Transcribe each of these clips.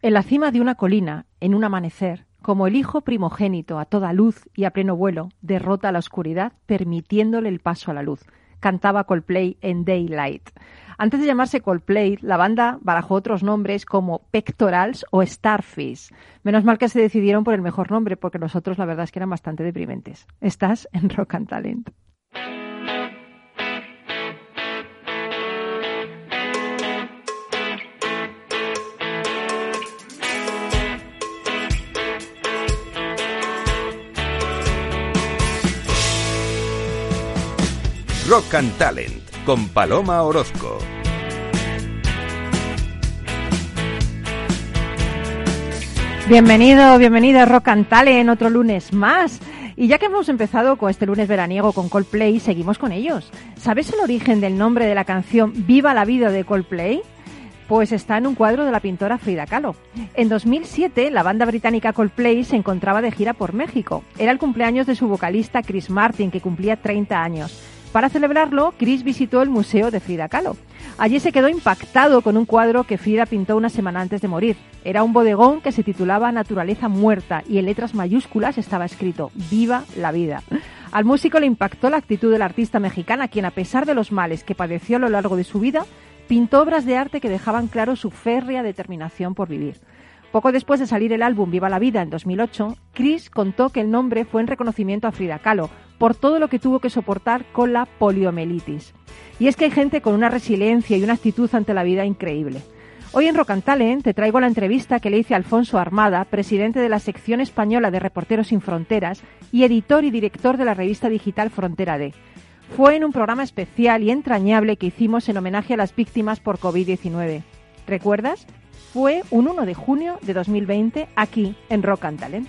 En la cima de una colina, en un amanecer, como el hijo primogénito a toda luz y a pleno vuelo, derrota la oscuridad, permitiéndole el paso a la luz. Cantaba Coldplay en Daylight. Antes de llamarse Coldplay, la banda barajó otros nombres como Pectorals o Starfish. Menos mal que se decidieron por el mejor nombre, porque los otros la verdad es que eran bastante deprimentes. Estás en Rock and Talent. Rock and Talent con Paloma Orozco. Bienvenido, bienvenida a Rock and Talent, otro lunes más. Y ya que hemos empezado con este lunes veraniego con Coldplay, seguimos con ellos. ¿Sabes el origen del nombre de la canción Viva la vida de Coldplay? Pues está en un cuadro de la pintora Frida Kahlo. En 2007, la banda británica Coldplay se encontraba de gira por México. Era el cumpleaños de su vocalista Chris Martin, que cumplía 30 años. Para celebrarlo, Chris visitó el Museo de Frida Kahlo. Allí se quedó impactado con un cuadro que Frida pintó una semana antes de morir. Era un bodegón que se titulaba Naturaleza Muerta y en letras mayúsculas estaba escrito Viva la vida. Al músico le impactó la actitud de la artista mexicana, quien a pesar de los males que padeció a lo largo de su vida, pintó obras de arte que dejaban claro su férrea determinación por vivir. Poco después de salir el álbum Viva la Vida en 2008, Chris contó que el nombre fue en reconocimiento a Frida Kahlo por todo lo que tuvo que soportar con la poliomielitis. Y es que hay gente con una resiliencia y una actitud ante la vida increíble. Hoy en Rock and Talent te traigo la entrevista que le hice a Alfonso Armada, presidente de la sección española de Reporteros sin Fronteras y editor y director de la revista digital Frontera D. Fue en un programa especial y entrañable que hicimos en homenaje a las víctimas por COVID-19. ¿Recuerdas? fue un 1 de junio de 2020 aquí en Rock and Talent.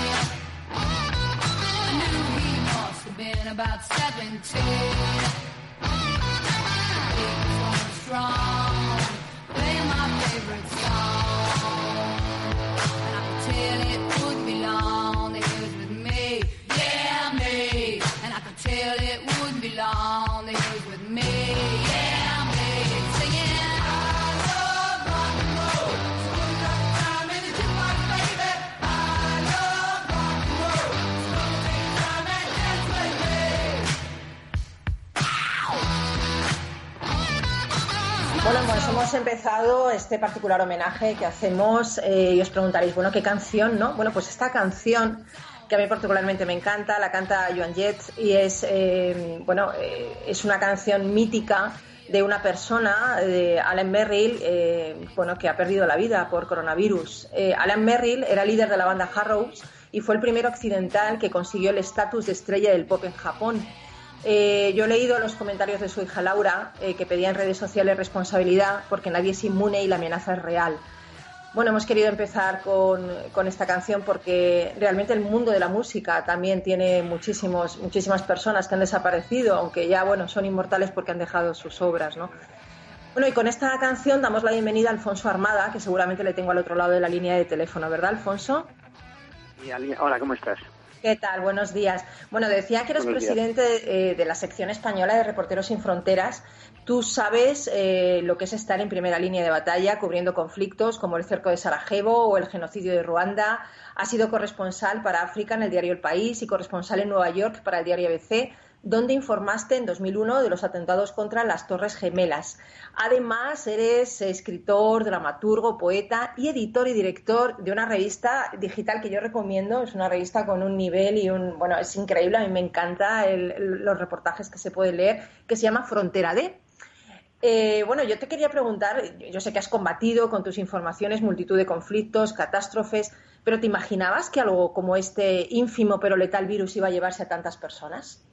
About 17. strong, hemos empezado este particular homenaje que hacemos eh, y os preguntaréis, bueno, ¿qué canción, no? Bueno, pues esta canción que a mí particularmente me encanta, la canta Joan Jett y es, eh, bueno, eh, es una canción mítica de una persona, de Alan Merrill, bueno, que ha perdido la vida por coronavirus. Alan Merrill era líder de la banda Harrows y fue el primero occidental que consiguió el estatus de estrella del pop en Japón. Eh, yo he leído los comentarios de su hija Laura, eh, que pedía en redes sociales responsabilidad porque nadie es inmune y la amenaza es real. Bueno, hemos querido empezar con, con, esta canción porque realmente el mundo de la música también tiene muchísimos, muchísimas personas que han desaparecido, aunque ya bueno, son inmortales porque han dejado sus obras, ¿no? Bueno, y con esta canción damos la bienvenida a Alfonso Armada, que seguramente le tengo al otro lado de la línea de teléfono, ¿verdad, Alfonso? Hola, ¿cómo estás? ¿Qué tal? Buenos días. Bueno, decía que eres Buenos presidente eh, de la sección española de Reporteros sin Fronteras. Tú sabes eh, lo que es estar en primera línea de batalla cubriendo conflictos como el cerco de Sarajevo o el genocidio de Ruanda. Has sido corresponsal para África en el diario El País y corresponsal en Nueva York para el diario ABC donde informaste en 2001 de los atentados contra las Torres Gemelas. Además, eres escritor, dramaturgo, poeta y editor y director de una revista digital que yo recomiendo. Es una revista con un nivel y un. Bueno, es increíble, a mí me encanta los reportajes que se pueden leer, que se llama Frontera D. Eh, bueno, yo te quería preguntar, yo sé que has combatido con tus informaciones multitud de conflictos, catástrofes, pero ¿te imaginabas que algo como este ínfimo pero letal virus iba a llevarse a tantas personas?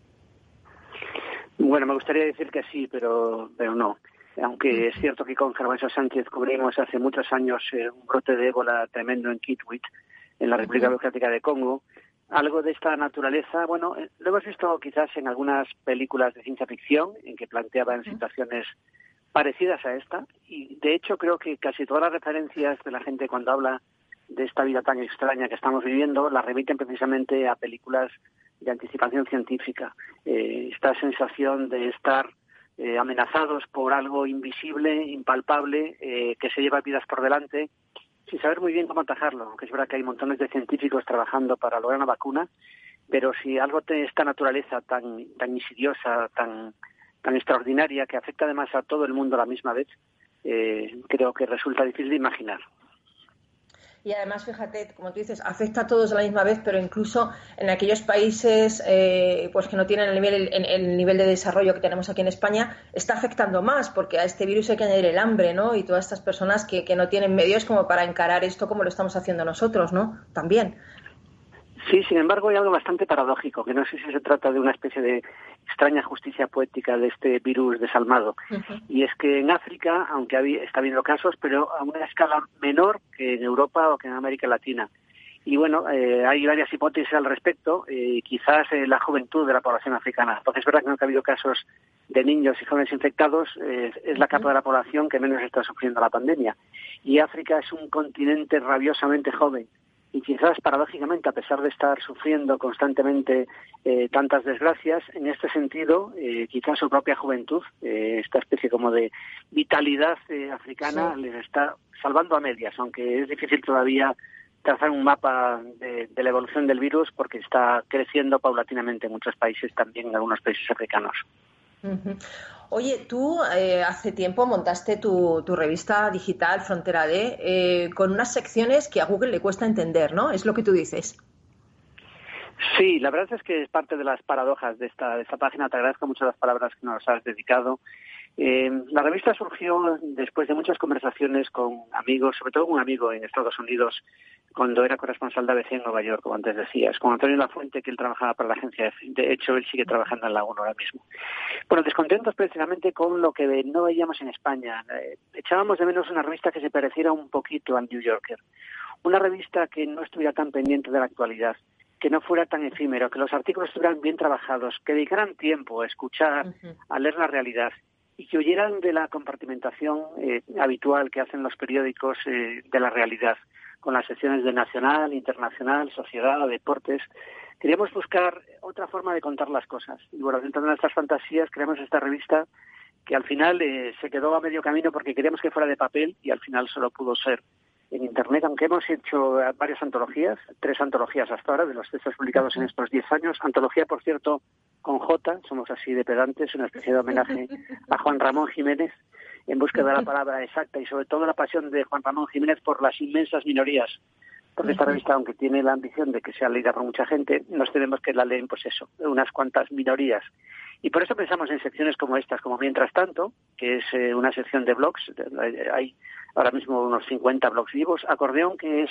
Bueno, me gustaría decir que sí, pero, pero no. Aunque es cierto que con Gervasio Sánchez cubrimos hace muchos años eh, un brote de ébola tremendo en Kitwit, en la República Democrática de Congo, algo de esta naturaleza, bueno, eh, lo hemos visto quizás en algunas películas de ciencia ficción, en que planteaban situaciones parecidas a esta, y de hecho creo que casi todas las referencias de la gente cuando habla de esta vida tan extraña que estamos viviendo, la remiten precisamente a películas de anticipación científica. Eh, esta sensación de estar eh, amenazados por algo invisible, impalpable, eh, que se lleva vidas por delante, sin saber muy bien cómo atajarlo. Aunque es verdad que hay montones de científicos trabajando para lograr una vacuna, pero si algo de esta naturaleza tan, tan insidiosa, tan, tan extraordinaria, que afecta además a todo el mundo a la misma vez, eh, creo que resulta difícil de imaginar. Y además, fíjate, como tú dices, afecta a todos a la misma vez, pero incluso en aquellos países eh, pues que no tienen el nivel, el, el nivel de desarrollo que tenemos aquí en España, está afectando más, porque a este virus hay que añadir el hambre, ¿no? Y todas estas personas que, que no tienen medios como para encarar esto como lo estamos haciendo nosotros, ¿no? También. Sí, sin embargo, hay algo bastante paradójico, que no sé si se trata de una especie de extraña justicia poética de este virus desalmado. Y es que en África, aunque había, está habiendo casos, pero a una escala menor que en Europa o que en América Latina. Y bueno, eh, hay varias hipótesis al respecto, eh, quizás eh, la juventud de la población africana. Porque es verdad que no ha habido casos de niños y jóvenes infectados, es la capa de la población que menos está sufriendo la pandemia. Y África es un continente rabiosamente joven y quizás paradójicamente, a pesar de estar sufriendo constantemente eh, tantas desgracias, en este sentido, eh, quizás su propia juventud, eh, esta especie como de vitalidad eh, africana, Sí. les está salvando a medias, aunque es difícil todavía trazar un mapa de, de la evolución del virus porque está creciendo paulatinamente en muchos países, también en algunos países africanos. Oye, tú eh, hace tiempo montaste tu, revista digital Frontera D eh, con unas secciones que a Google le cuesta entender, ¿no? Es lo que tú dices. Sí, la verdad es que es parte de las paradojas de esta, de esta página. Te agradezco mucho las palabras que nos has dedicado. Eh, la revista surgió después de muchas conversaciones con amigos, sobre todo un amigo en Estados Unidos, cuando era corresponsal de ABC en Nueva York, como antes decías, con Antonio Lafuente, que él trabajaba para la agencia. De hecho, él sigue trabajando en la ONU ahora mismo. Bueno, descontentos precisamente con lo que no veíamos en España. Eh, echábamos de menos una revista que se pareciera un poquito al New Yorker. Una revista que no estuviera tan pendiente de la actualidad que no fuera tan efímero, que los artículos estuvieran bien trabajados, que dedicaran tiempo a escuchar, a leer la realidad y que huyeran de la compartimentación eh, habitual que hacen los periódicos eh, de la realidad, con las secciones de nacional, internacional, sociedad, deportes. Queríamos buscar otra forma de contar las cosas. Y bueno, dentro de nuestras fantasías creamos esta revista que al final eh, se quedó a medio camino porque queríamos que fuera de papel y al final solo pudo ser en Internet, aunque hemos hecho eh, varias antologías, tres antologías hasta ahora de los textos publicados en estos diez años. Antología, por cierto, con J, somos así de pedantes, una especie de homenaje a Juan Ramón Jiménez en búsqueda de la palabra exacta y sobre todo la pasión de Juan Ramón Jiménez por las inmensas minorías. Porque esta revista, aunque tiene la ambición de que sea leída por mucha gente, nos tenemos que la leen, pues eso, unas cuantas minorías. Y por eso pensamos en secciones como estas, como Mientras Tanto, que es eh, una sección de blogs, de- hay ahora mismo unos 50 blogs vivos, Acordeón, que es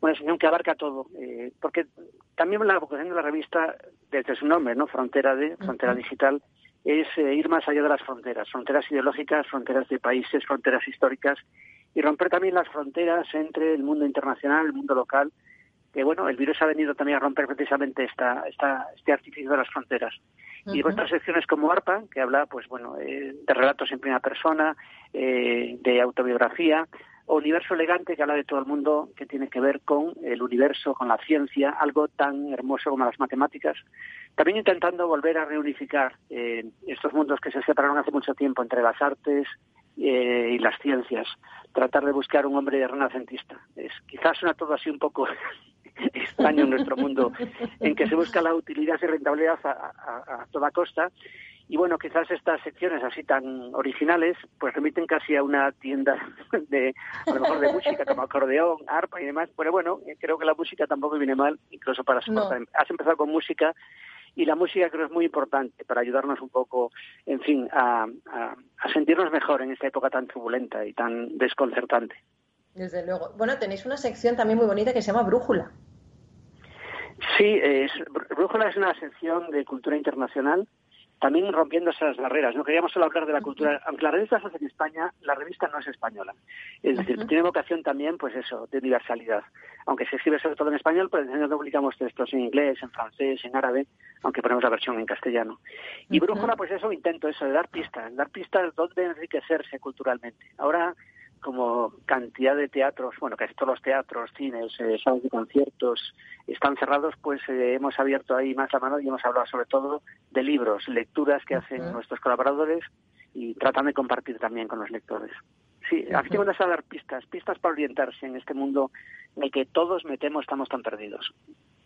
una sección que abarca todo, eh, porque también la vocación de la revista, desde su nombre, ¿no? Frontera de, Frontera Digital, es eh, ir más allá de las fronteras, fronteras ideológicas, fronteras de países, fronteras históricas, y romper también las fronteras entre el mundo internacional, el mundo local, que bueno, el virus ha venido también a romper precisamente esta, esta, este artificio de las fronteras. Y vuestras secciones como ARPA, que habla, pues bueno, eh, de relatos en primera persona, eh, de autobiografía, o Universo Elegante, que habla de todo el mundo, que tiene que ver con el universo, con la ciencia, algo tan hermoso como las matemáticas. También intentando volver a reunificar eh, estos mundos que se separaron hace mucho tiempo entre las artes eh, y las ciencias. Tratar de buscar un hombre renacentista. Es, quizás suena todo así un poco extraño en nuestro mundo, en que se busca la utilidad y rentabilidad a, a- a toda costa. Y bueno, quizás estas secciones así tan originales, pues remiten casi a una tienda de, a lo mejor de música, como acordeón, arpa y demás. Pero bueno, eh, creo que la música tampoco viene mal, incluso para No. soportar. Has empezado con música y la música creo es muy importante para ayudarnos un poco, en fin, a, a- a sentirnos mejor en esta época tan turbulenta y tan desconcertante. Desde luego. Bueno, tenéis una sección también muy bonita que se llama Brújula. Sí, es, Brújula es una sección de cultura internacional también rompiendo esas barreras. No queríamos solo hablar de la cultura, aunque la revista se hace en España, la revista no es española. Es decir, tiene vocación también, pues eso, de universalidad. Aunque se escribe sobre todo en español, pues no publicamos textos en inglés, en francés, en árabe, aunque ponemos la versión en castellano. Y Brújula, pues eso, intento eso, de dar pistas, dar pistas donde enriquecerse culturalmente. Ahora como cantidad de teatros, bueno, casi todos los teatros, cines, eh, salas de conciertos están cerrados, pues eh, hemos abierto ahí más la mano y hemos hablado sobre todo de libros, lecturas que hacen nuestros colaboradores y tratan de compartir también con los lectores. Sí, aquí tengo que dar pistas, pistas para orientarse en este mundo en el que todos metemos, estamos tan perdidos.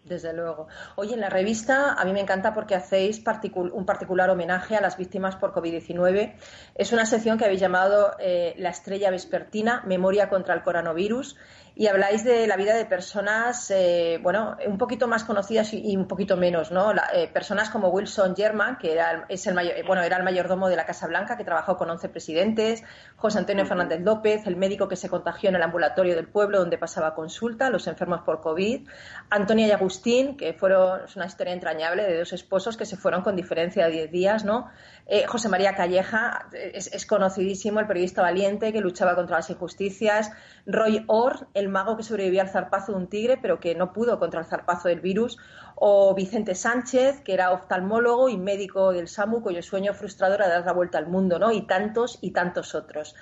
Desde luego. Oye, en la revista a mí me encanta porque hacéis un particular homenaje a las víctimas por COVID-19. Es una sección que habéis llamado eh, La estrella vespertina, Memoria contra el coronavirus y habláis de la vida de personas, eh, bueno, un poquito más conocidas y, un poquito menos, ¿no? Eh, personas como Wilson German, que era, es el mayor, bueno, era el mayordomo de la Casa Blanca, que trabajó con 11 presidentes, José Antonio Fernández López, el médico que se contagió en el ambulatorio del pueblo donde pasaba consulta los enfermos por COVID, Antonia y Agustín, que fueron, es una historia entrañable de dos esposos que se fueron con diferencia de 10 días, ¿no? Eh, José María Calleja, es, es, conocidísimo, el periodista valiente que luchaba contra las injusticias, Roy Orr, el mago que sobrevivió al zarpazo de un tigre, pero que no pudo contra el zarpazo del virus, o Vicente Sánchez, que era oftalmólogo y médico del SAMU, cuyo sueño frustrador era dar la vuelta al mundo, ¿no? Y tantos y tantos otros.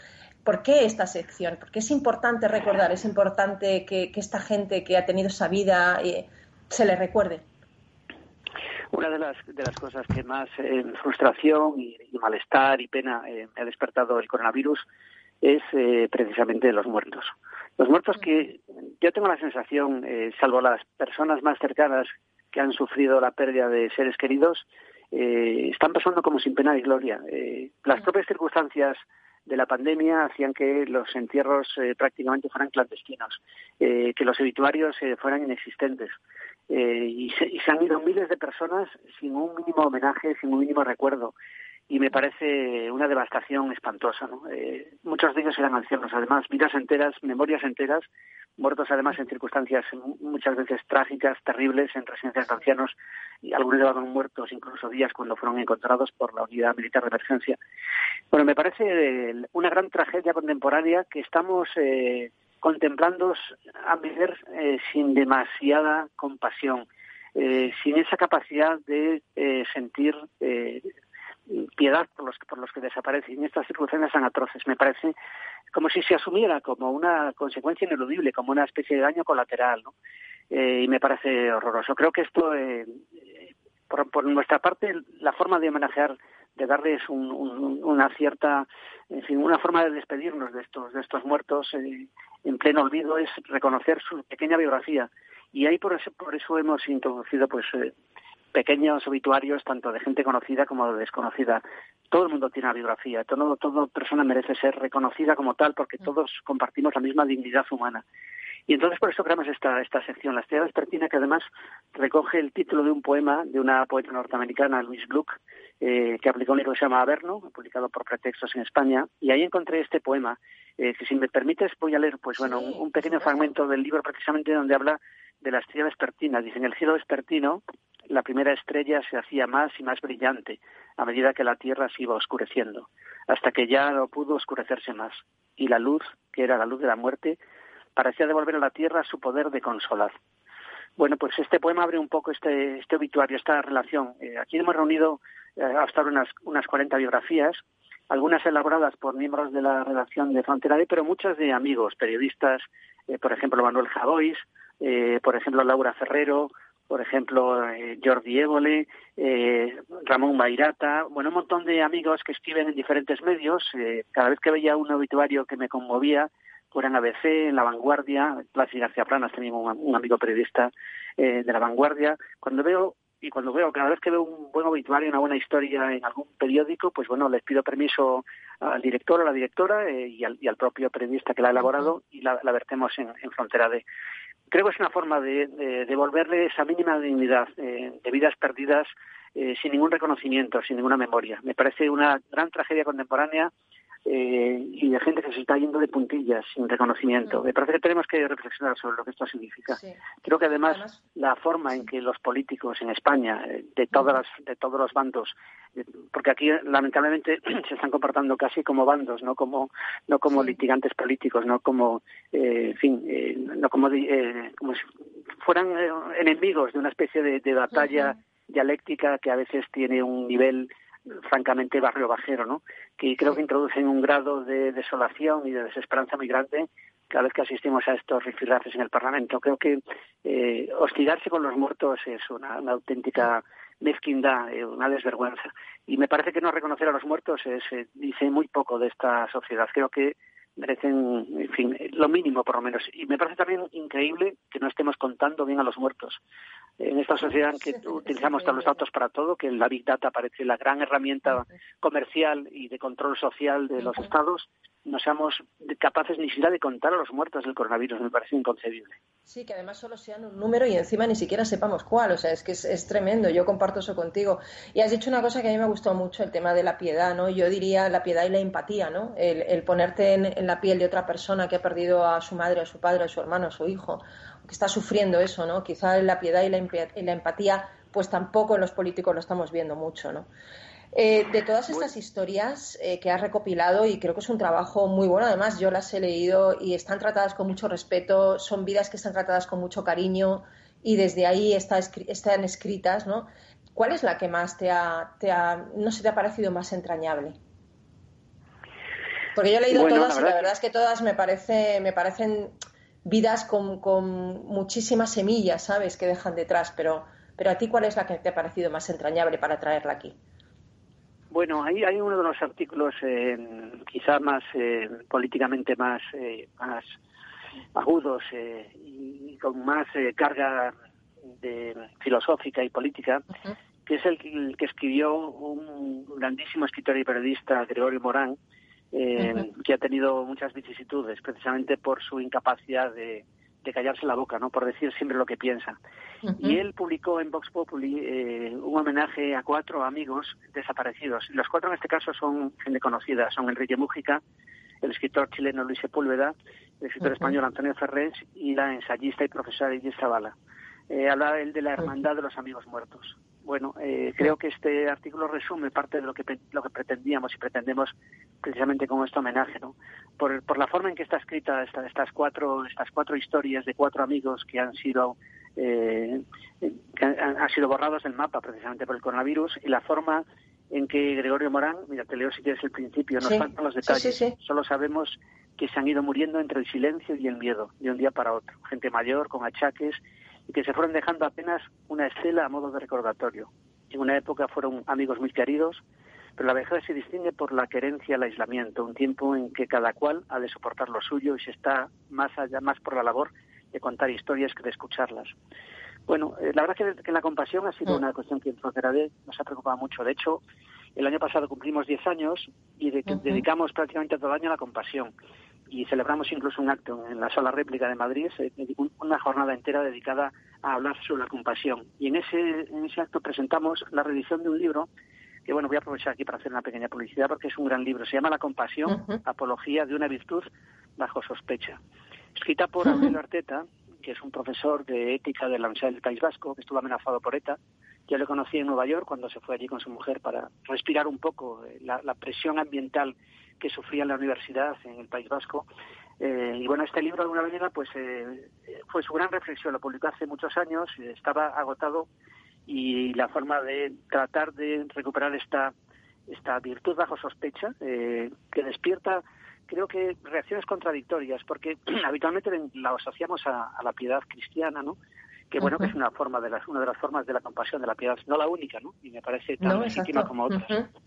¿Por qué esta sección? Porque es importante recordar, es importante que, esta gente que ha tenido esa vida eh, se le recuerde. Una de las, de las cosas que más eh, frustración y, malestar y pena eh, ha despertado el coronavirus es precisamente los muertos. Los muertos que yo tengo la sensación, eh, salvo las personas más cercanas que han sufrido la pérdida de seres queridos, eh, están pasando como sin pena y gloria. Eh, las propias circunstancias de la pandemia hacían que los entierros prácticamente fueran clandestinos, que los obituarios fueran inexistentes. Y se, y, se, han ido miles de personas sin un mínimo homenaje, sin un mínimo recuerdo y me parece una devastación espantosa. ¿no? Eh, muchos de ellos eran ancianos, además, vidas enteras, memorias enteras, muertos además en circunstancias muchas veces trágicas, terribles, en residencias de ancianos, y algunos llevaban muertos incluso días cuando fueron encontrados por la unidad militar de emergencia. Bueno, me parece eh, una gran tragedia contemporánea que estamos eh, contemplando a ver eh, sin demasiada compasión. Sin esa capacidad de sentir eh, piedad por los, por los que desaparecen. En estas circunstancias tan atroces, me parece como si se asumiera como una consecuencia ineludible, como una especie de daño colateral, ¿no? Eh, y me parece horroroso. Creo que esto, eh, por, nuestra parte, la forma de homenajear, de darles una cierta, en fin, una forma de despedirnos de estos, de estos muertos eh, en pleno olvido es reconocer su pequeña biografía. Y ahí por eso, por eso hemos introducido pues pequeños obituarios tanto de gente conocida como de desconocida. Todo el mundo tiene una biografía, todo, toda persona merece ser reconocida como tal porque mm. todos compartimos la misma dignidad humana. Y entonces por eso creamos esta, esta sección, La Estrella Vespertina, que además recoge el título de un poema de una poeta norteamericana, Louise Gluck, eh, que aplicó un libro que se llama Averno, publicado por Pretextos en España, y ahí encontré este poema, eh, que si me permites voy a leer, pues bueno, un, un pequeño fragmento del libro precisamente donde habla de la estrella vespertina. Dice, en el cielo vespertino la primera estrella se hacía más y más brillante a medida que la Tierra se iba oscureciendo, hasta que ya no pudo oscurecerse más, y la luz, que era la luz de la muerte, parecía devolver a la Tierra su poder de consolar. Bueno, pues este poema abre un poco este, este obituario, esta relación. Eh, aquí hemos reunido eh, hasta ahora unas, unas 40 biografías, algunas elaboradas por miembros de la redacción de Frontera D, pero muchas de amigos, periodistas, eh, por ejemplo, Manuel Javois, por ejemplo, Laura Ferrero, por ejemplo, eh, Jordi Évole, eh, Ramón Mairata, bueno, un montón de amigos que escriben en diferentes medios. Eh, cada vez que veía un obituario que me conmovía, fuera en ABC, en La Vanguardia, Plácido García Planas, también un, amigo periodista de La Vanguardia, cuando veo y cuando veo, cada vez que veo un buen obituario, una buena historia en algún periódico, pues bueno, les pido permiso al director o a la directora y, al, propio periodista que la ha elaborado y la, vertemos en, en Frontera de creo que es una forma de, devolverle esa mínima dignidad eh, de vidas perdidas eh, sin ningún reconocimiento, sin ninguna memoria. Me parece una gran tragedia contemporánea eh, y de gente que se está yendo de puntillas sin reconocimiento. Mm. Me parece que tenemos que reflexionar sobre lo que esto significa. Sí. Creo que además, Además- la forma en que los políticos en España, eh, de todas las, de todos los bandos, eh, porque aquí lamentablemente se están comportando casi como bandos, no como no como Sí. litigantes políticos, no como, eh, en fin, eh, no como, eh, como si fueran enemigos de una especie de, de batalla dialéctica que a veces tiene un nivel francamente barrio bajero, ¿no? Que creo que introducen un grado de desolación y de desesperanza muy grande cada vez que asistimos a estos rifirrafes en el Parlamento. Creo que eh, hostigarse con los muertos es una, una auténtica mezquindad, eh, una desvergüenza. Y me parece que no reconocer a los muertos es, eh, dice muy poco de esta sociedad. Creo que merecen, en fin, lo mínimo por lo menos. Y me parece también increíble que no estemos contando bien a los muertos. En esta sociedad en que utilizamos todos los datos para todo, que la Big Data parece la gran herramienta comercial y de control social de los estados, no seamos capaces ni siquiera de contar a los muertos del coronavirus. Me parece inconcebible. Sí, que además solo sean un número y encima ni siquiera sepamos cuál. O sea, es que es, es tremendo. Yo comparto eso contigo. Y has dicho una cosa que a mí me gustó mucho, el tema de la piedad, ¿no? Yo diría la piedad y la empatía, ¿no? El, ponerte en, la piel de otra persona que ha perdido a su madre, a su padre, a su hermano, a su hijo, que está sufriendo eso, ¿no? Quizá la piedad y la, y la empatía, pues tampoco los políticos lo estamos viendo mucho, ¿no? Eh, de todas estas historias eh, que has recopilado, y creo que es un trabajo muy bueno, además yo las he leído y están tratadas con mucho respeto, son vidas que están tratadas con mucho cariño y desde ahí está están escritas, ¿no? ¿Cuál es la que más te ha, te ha- no se te ha parecido más entrañable? Porque yo he leído Bueno, todas la y la verdad verdad es que todas me, parece, me parecen vidas con, con muchísimas semillas, ¿sabes?, que dejan detrás, pero, pero a ti, ¿cuál es la que te ha parecido más entrañable para traerla aquí? Bueno, ahí hay uno de los artículos eh, quizá más eh, políticamente más, eh, más agudos eh, y con más eh, carga de filosófica y política, que es el que, el que escribió un grandísimo escritor y periodista, Gregorio Morán, eh, que ha tenido muchas vicisitudes precisamente por su incapacidad de, de callarse la boca, no por decir siempre lo que piensa. Y él publicó en Vox Populi eh, un homenaje a cuatro amigos desaparecidos. Los cuatro en este caso son gente conocida, son Enrique Mújica, el escritor chileno Luis Sepúlveda, el escritor español Antonio Ferrés y la ensayista y profesora Iris Zavala. Eh, habla él de la hermandad de los amigos muertos. Bueno, eh, creo que este artículo resume parte de lo que, lo que pretendíamos y pretendemos precisamente con este homenaje, ¿no? Por, por la forma en que está escrita esta- estas cuatro estas cuatro historias de cuatro amigos que han sido eh, que han, han sido borrados del mapa precisamente por el coronavirus y la forma en que Gregorio Morán, mira, te leo si quieres el principio, nos Sí, faltan los sí, detalles, sí, sí. solo sabemos que se han ido muriendo entre el silencio y el miedo, de un día para otro. Gente mayor, con achaques, y que se fueron dejando apenas una estela a modo de recordatorio. En una época fueron amigos muy queridos, pero la vejez se distingue por la querencia al aislamiento, un tiempo en que cada cual ha de soportar lo suyo y se está más allá, más por la labor de contar historias que de escucharlas. Bueno, eh, la verdad que, que la compasión ha sido Mm. una cuestión que en Fronterade nos ha preocupado mucho. De hecho, el año pasado cumplimos 10 años y de- Ujú. dedicamos prácticamente todo el año a la compasión. Y celebramos incluso un acto en la sala réplica de Madrid, eh, un- una jornada entera dedicada a hablar sobre la compasión. Y en ese, en ese acto presentamos la reedición de un libro que, bueno, voy a aprovechar aquí para hacer una pequeña publicidad porque es un gran libro. Se llama La compasión, apología de una virtud bajo sospecha. Escrita por. Aurelio Arteta, que es un profesor de ética de la Universidad del País Vasco, que estuvo amenazado por ETA. Yo le conocí en Nueva York cuando se fue allí con su mujer para respirar un poco eh, la, la presión ambiental que sufría en la universidad en el País Vasco. Eh, y bueno, este libro de alguna manera pues eh, fue su gran reflexión, lo publicó hace muchos años, eh, estaba agotado y la forma de tratar de recuperar esta esta virtud bajo sospecha eh, que despierta creo que reacciones contradictorias porque habitualmente la asociamos a, a la piedad cristiana no que bueno que es una forma de las una de las formas de la compasión de la piedad no la única no y me parece tan No, legítima como otras.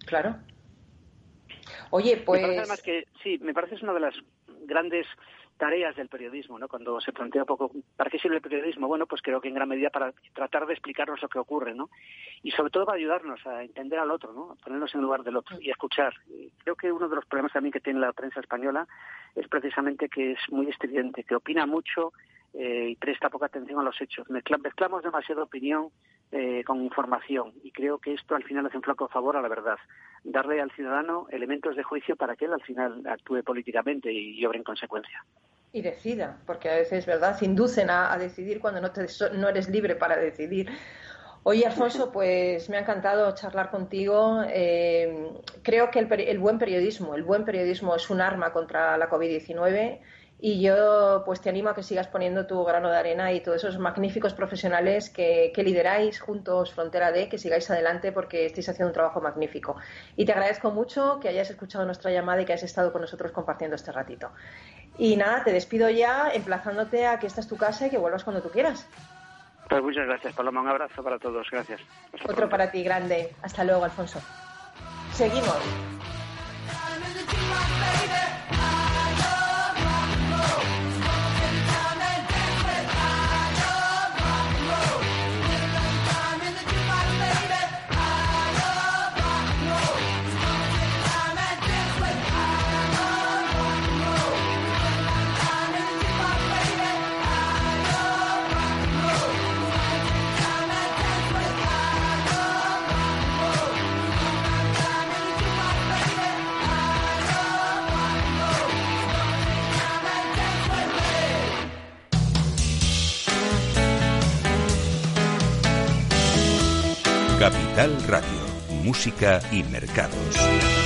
Claro. Oye, me parece pues... además que sí, me parece es una de las grandes tareas del periodismo, ¿no? Cuando se plantea un poco para qué sirve el periodismo, bueno, pues creo que en gran medida para tratar de explicarnos lo que ocurre, ¿no? Y sobre todo para ayudarnos a entender al otro, ¿no? A ponernos en el lugar del otro y escuchar. Creo que uno de los problemas también que tiene la prensa española es precisamente que es muy estridente, que opina mucho eh, y presta poca atención a los hechos. Mezcla- mezclamos demasiada opinión eh, con información y creo que esto al final hace un flaco favor a la verdad. Darle al ciudadano elementos de juicio para que él al final actúe políticamente y, y obre en consecuencia. Y decida, porque a veces, ¿verdad?, inducen a, a decidir cuando no, te, no eres libre para decidir. Oye, Alfonso, pues me ha encantado charlar contigo. Eh, creo que el, el, buen periodismo, el buen periodismo es un arma contra la COVID-19 y yo pues te animo a que sigas poniendo tu grano de arena y todos esos magníficos profesionales que, que lideráis juntos Frontera D, que sigáis adelante porque estáis haciendo un trabajo magnífico. Y te agradezco mucho que hayas escuchado nuestra llamada y que hayas estado con nosotros compartiendo este ratito. Y nada, te despido ya emplazándote a que esta es tu casa y que vuelvas cuando tú quieras. Pues muchas gracias, Paloma. Un abrazo para todos. Gracias. Hasta Otro pronto. para ti, grande. Hasta luego, Alfonso. Seguimos. Música y Mercados.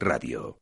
Radio.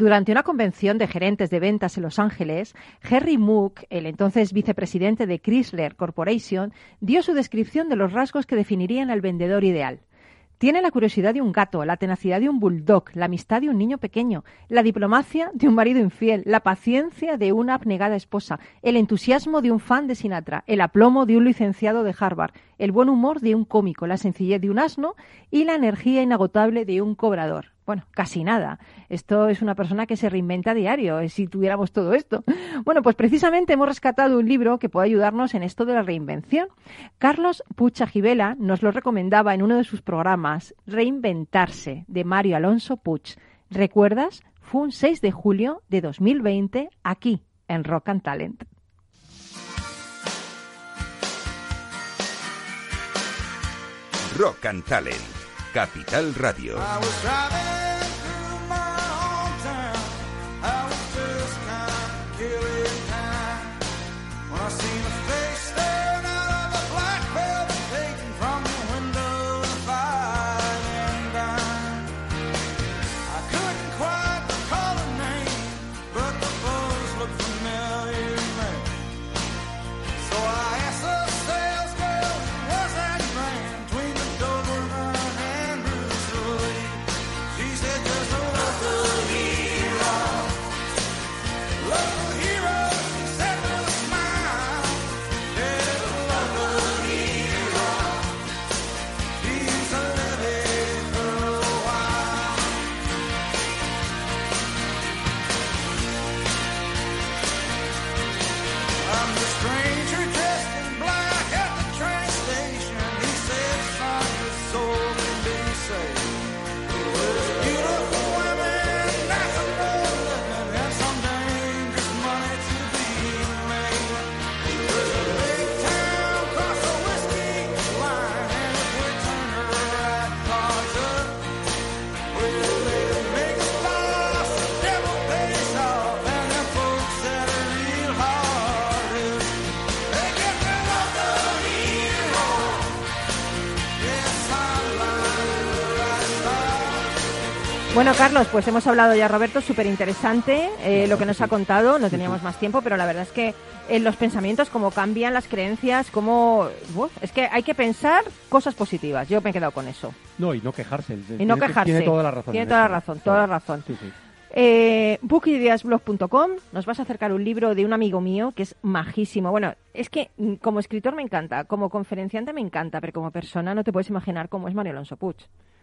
Durante una convención de gerentes de ventas en Los Ángeles, Harry Mook, el entonces vicepresidente de Chrysler Corporation, dio su descripción de los rasgos que definirían al vendedor ideal. Tiene la curiosidad de un gato, la tenacidad de un bulldog, la amistad de un niño pequeño, la diplomacia de un marido infiel, la paciencia de una abnegada esposa, el entusiasmo de un fan de Sinatra, el aplomo de un licenciado de Harvard, el buen humor de un cómico, la sencillez de un asno y la energía inagotable de un cobrador. Bueno, casi nada. Esto es una persona que se reinventa a diario, si tuviéramos todo esto. Bueno, pues precisamente hemos rescatado un libro que puede ayudarnos en esto de la reinvención. Carlos Pucha Gibela nos lo recomendaba en uno de sus programas, Reinventarse, de Mario Alonso Puch. ¿Recuerdas? Fue un 6 de julio de 2020 aquí, en Rock and Talent. Rock and Talent. Capital Radio. Bueno, Carlos, pues hemos hablado ya, Roberto, súper interesante eh, lo que nos ha contado. No teníamos más tiempo, pero la verdad es que en los pensamientos, cómo cambian las creencias, cómo. uf, es que hay que pensar cosas positivas. Yo me he quedado con eso. No, y no quejarse. Y no quejarse. Tiene toda la razón. Tiene en toda la razón, toda la razón. Sí, sí. Eh, bookideasblog.com nos vas a acercar un libro de un amigo mío que es majísimo. Bueno, es que mm, como escritor me encanta, como conferenciante me encanta, pero como persona no te puedes imaginar cómo es Mario Alonso Puig.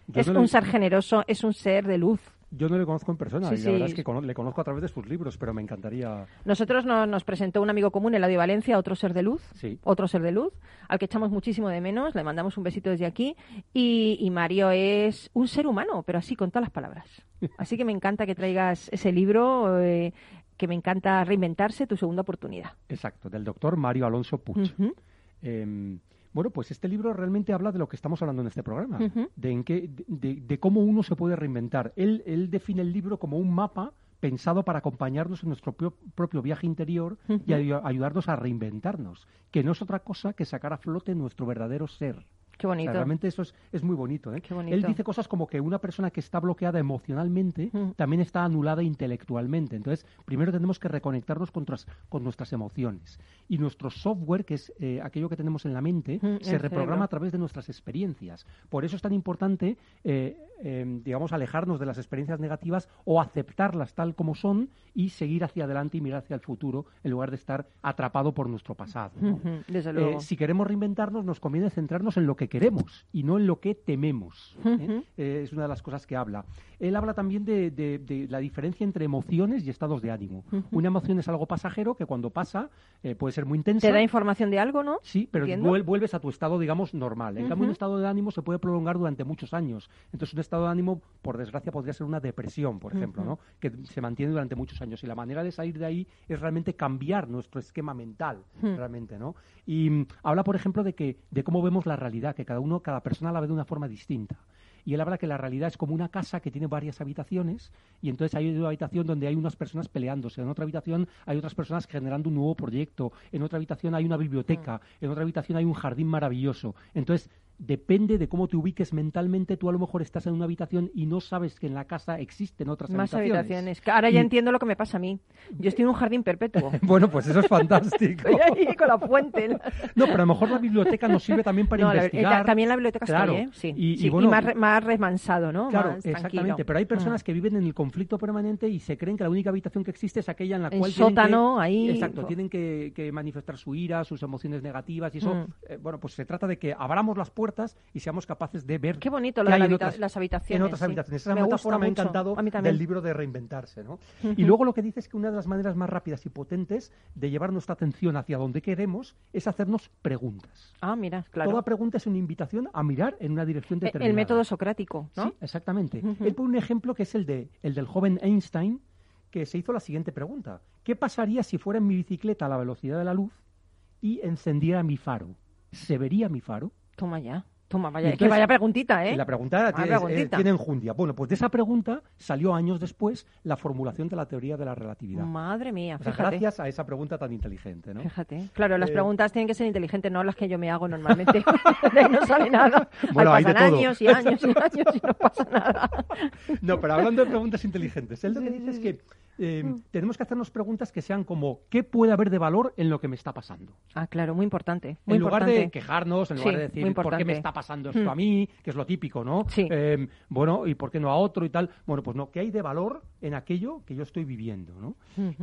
Yo Es no le- un ser generoso, es un ser de luz. Yo no le conozco en persona, Sí, y la sí. verdad es que le conozco a través de sus libros, pero me encantaría... Nosotros no- nos presentó un amigo común, Eladio Valencia, otro ser de luz, Sí. otro ser de luz, al que echamos muchísimo de menos, le mandamos un besito desde aquí, y, y Mario es un ser humano, pero así con todas las palabras. Así que me encanta que traigas ese libro, eh, que me encanta reinventarse, tu segunda oportunidad. Exacto, del doctor Mario Alonso. Eh, bueno, pues este libro realmente habla de lo que estamos hablando en este programa, de, en qué, de, de- cómo uno se puede reinventar. Él, él define el libro como un mapa pensado para acompañarnos en nuestro pro- propio viaje interior y ayudarnos a reinventarnos, que no es otra cosa que sacar a flote nuestro verdadero ser. Qué O sea, bonito. realmente eso es, es muy bonito, ¿eh? Qué bonito. Él dice cosas como que una persona que está bloqueada emocionalmente Mm. también está anulada intelectualmente. Entonces, primero tenemos que reconectarnos con, nuestras- con nuestras emociones. Y nuestro software, que es eh, aquello que tenemos en la mente, Mm, se reprograma a través de nuestras experiencias. Por eso es tan importante, eh, digamos, alejarnos de las experiencias negativas o aceptarlas tal como son y seguir hacia adelante y mirar hacia el futuro en lugar de estar atrapado por nuestro pasado. ¿no? Ujú, Desde luego. si queremos reinventarnos, nos conviene centrarnos en lo que que queremos y no en lo que tememos. ¿eh? Eh, es una de las cosas que habla. Él habla también de, de- de la diferencia entre emociones y estados de ánimo. Una emoción es algo pasajero que cuando pasa eh, puede ser muy intensa. Te da información de algo, ¿no? Sí, pero vuel- vuelves a tu estado, digamos, normal. En cambio, un estado de ánimo se puede prolongar durante muchos años. Entonces, un estado de ánimo, por desgracia, podría ser una depresión, por ejemplo. ¿no? que se mantiene durante muchos años. Y la manera de salir de ahí es realmente cambiar nuestro esquema mental, realmente, ¿no? Y mm, habla, por ejemplo, de que de cómo vemos la realidad, que cada uno, cada persona la ve de una forma distinta. Y él habla que la realidad es como una casa que tiene varias habitaciones y entonces hay una habitación donde hay unas personas peleándose, en otra habitación hay otras personas generando un nuevo proyecto, en otra habitación hay una biblioteca, en otra habitación hay un jardín maravilloso. Entonces, depende de cómo te ubiques mentalmente, tú a lo mejor estás en una habitación y no sabes que en la casa existen otras Más habitaciones. Ahora ya Y- entiendo lo que me pasa a mí. Yo estoy en un jardín perpetuo. Bueno, pues eso es fantástico. Estoy ahí con la fuente. ¿no? Pero a lo mejor la biblioteca nos sirve también para No, la- investigar. eh, también la biblioteca Claro. está bien, sí. Y, más, re- más remansado, ¿no? Claro, Más exactamente. tranquilo. Pero hay personas Mm. que viven en el conflicto permanente y se creen que la única habitación que existe es aquella en la El cual tienen sótano, que, ahí. exacto, tienen que, que manifestar su ira, sus emociones negativas y eso. Mm. eh, bueno, pues se trata de que abramos las puertas y seamos capaces de ver. Qué bonito lo de la habita- otras- las habitaciones. En otras sí. habitaciones. Esa Me gusta metáfora me ha encantado del libro de reinventarse, ¿no? Y luego lo que dice es que una de las maneras más rápidas y potentes de llevar nuestra atención hacia donde queremos es hacernos preguntas. Ah, mira, claro. Toda pregunta es una invitación a mirar en una dirección Eh, determinada. El método socrático, ¿no? Sí, exactamente. Él pone un ejemplo que es el, de, el del joven Einstein, que se hizo la siguiente pregunta. ¿Qué pasaría si fuera en mi bicicleta a la velocidad de la luz y encendiera mi faro? ¿Se vería mi faro? Toma ya. Toma, vaya. Y es que entonces- vaya preguntita, ¿eh? Y la pregunta tiene, eh, preguntita. tiene enjundia. Bueno, pues de esa pregunta salió años después la formulación de la teoría de la relatividad. Madre mía, O sea, fíjate. gracias a esa pregunta tan inteligente, ¿no? Fíjate. Claro, las Eh, preguntas tienen que ser inteligentes, no las que yo me hago normalmente. De ahí no sale nada. Bueno, Ahí hay de pasan todo. años y años y años y no pasa nada. No, pero hablando de preguntas inteligentes, él lo que dice es que eh, Mm. tenemos que hacernos preguntas que sean como ¿qué puede haber de valor en lo que me está pasando? Ah, claro, muy importante. Muy en lugar importante. de quejarnos, en lugar Sí, de decir por qué me está pasando esto Mm. a mí, que es lo típico, ¿no? Sí. Eh, bueno, ¿y por qué no a otro y tal? Bueno, pues no, ¿qué hay de valor en aquello que yo estoy viviendo, ¿no?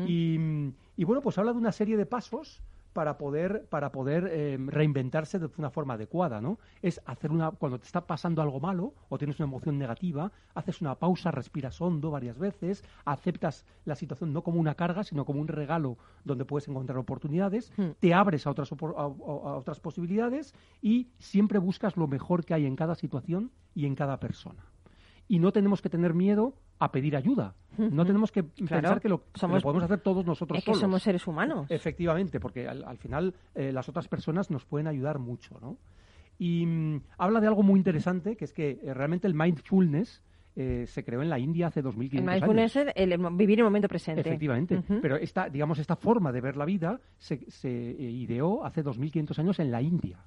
Y bueno, pues habla de una serie de pasos para poder, para poder eh, reinventarse de una forma adecuada, ¿no? Es hacer una, cuando te está pasando algo malo o tienes una emoción negativa, haces una pausa, respiras hondo varias veces, aceptas la situación no como una carga, sino como un regalo donde puedes encontrar oportunidades, Hmm. te abres a otras, a otras posibilidades y siempre buscas lo mejor que hay en cada situación y en cada persona. Y no tenemos que tener miedo a pedir ayuda. No tenemos que Claro. pensar que lo, que Somos- lo podemos hacer todos nosotros Es que solos. somos seres humanos. Efectivamente, porque al, al final eh, las otras personas nos pueden ayudar mucho, ¿no? Y mm, habla de algo muy interesante, que es que eh, realmente el mindfulness eh, se creó en la India hace 2.500 El años. mindfulness es el, el vivir el momento presente. Efectivamente, pero esta, digamos, esta forma de ver la vida se, se, ideó hace 2.500 años en la India.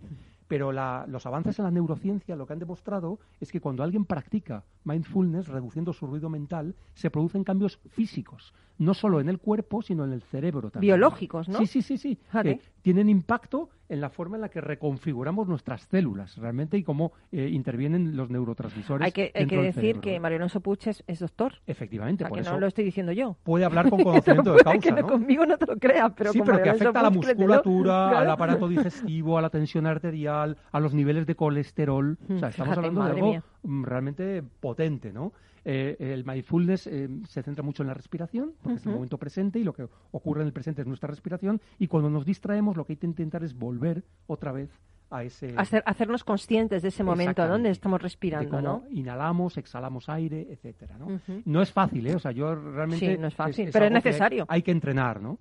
Pero la- los avances en la neurociencia lo que han demostrado es que cuando alguien practica mindfulness, reduciendo su ruido mental, se producen cambios físicos, no solo en el cuerpo, sino en el cerebro también. Biológicos, ¿no? Sí, sí, sí, sí. Que tienen impacto en la forma en la que reconfiguramos nuestras células realmente y cómo eh, intervienen los neurotransmisores. Hay que, hay que decir que Mario Alonso Puig es, es doctor. Efectivamente, O sea, por que eso no lo estoy diciendo yo. puede hablar con conocimiento de Puede que causa, no- conmigo no te lo creas, pero sí, pero que afecta a la musculatura, al aparato digestivo, a la tensión arterial, a los niveles de colesterol. O sea, Mm, estamos fíjate, hablando de algo mía. mm, realmente potente, ¿no? Eh, el mindfulness eh, se centra mucho en la respiración, porque es el momento presente y lo que ocurre en el presente es nuestra respiración. Y cuando nos distraemos, lo que hay que intentar es volver otra vez a ese. Hacer- hacernos conscientes de ese momento donde estamos respirando, cómo ¿no? inhalamos, exhalamos aire, etcétera, ¿no? No es fácil, ¿eh? O sea, yo realmente... Sí, no es fácil, pero es que necesario. Hay que entrenar, ¿no?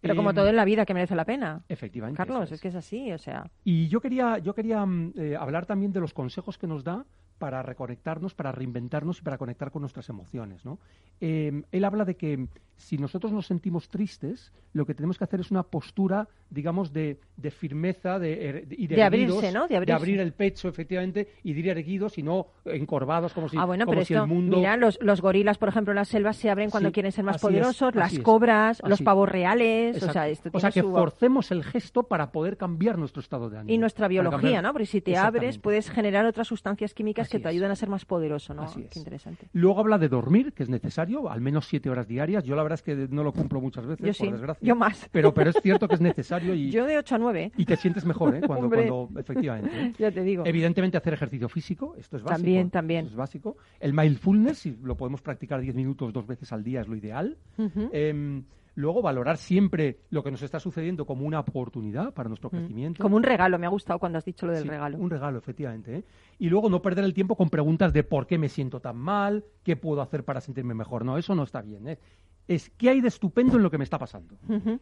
Pero como Em, todo en la vida que merece la pena. Efectivamente. Carlos, es que es así, o sea. Y yo quería, yo quería mm, eh, hablar también de los consejos que nos da para reconectarnos, para reinventarnos y para conectar con nuestras emociones. ¿no? Eh, él habla de que si nosotros nos sentimos tristes, lo que tenemos que hacer es una postura, digamos, de, de firmeza de, er- y de, De abrirse, ¿no? De abrirse. abrir el pecho, efectivamente, y de ir erguidos y no encorvados como si, ah, bueno, como pero si esto, el mundo... mira, los, los gorilas, por ejemplo, en las selvas se abren cuando Sí, quieren ser más es, poderosos, las es, cobras, los pavos reales, o sea, esto O sea, tiene que su- forcemos el gesto para poder cambiar nuestro estado de ánimo. Y nuestra biología, cambiar- ¿no? Porque si te abres, puedes generar otras sustancias químicas que te es. ayudan a ser más poderoso, ¿no? Así. Qué interesante. Luego habla de dormir, que es necesario, al menos siete horas diarias. Yo la verdad es que no lo cumplo muchas veces, Yo por sí, desgracia. yo más. Pero, pero es cierto que es necesario y, Yo de 8 a 9. y te sientes mejor, ¿eh? Cuando, efectivamente. ¿eh? Ya te digo. Evidentemente hacer ejercicio físico, esto es básico. También, también. es básico. El mindfulness, si lo podemos practicar 10 minutos dos veces al día, es lo ideal. Em, luego, valorar siempre lo que nos está sucediendo como una oportunidad para nuestro crecimiento. Mm. Como un regalo, me ha gustado cuando has dicho lo del Sí, regalo. Un regalo, efectivamente. ¿eh? Y luego no perder el tiempo con preguntas de por qué me siento tan mal, qué puedo hacer para sentirme mejor. No, eso no está bien. ¿eh? Es qué hay de estupendo en lo que me está pasando.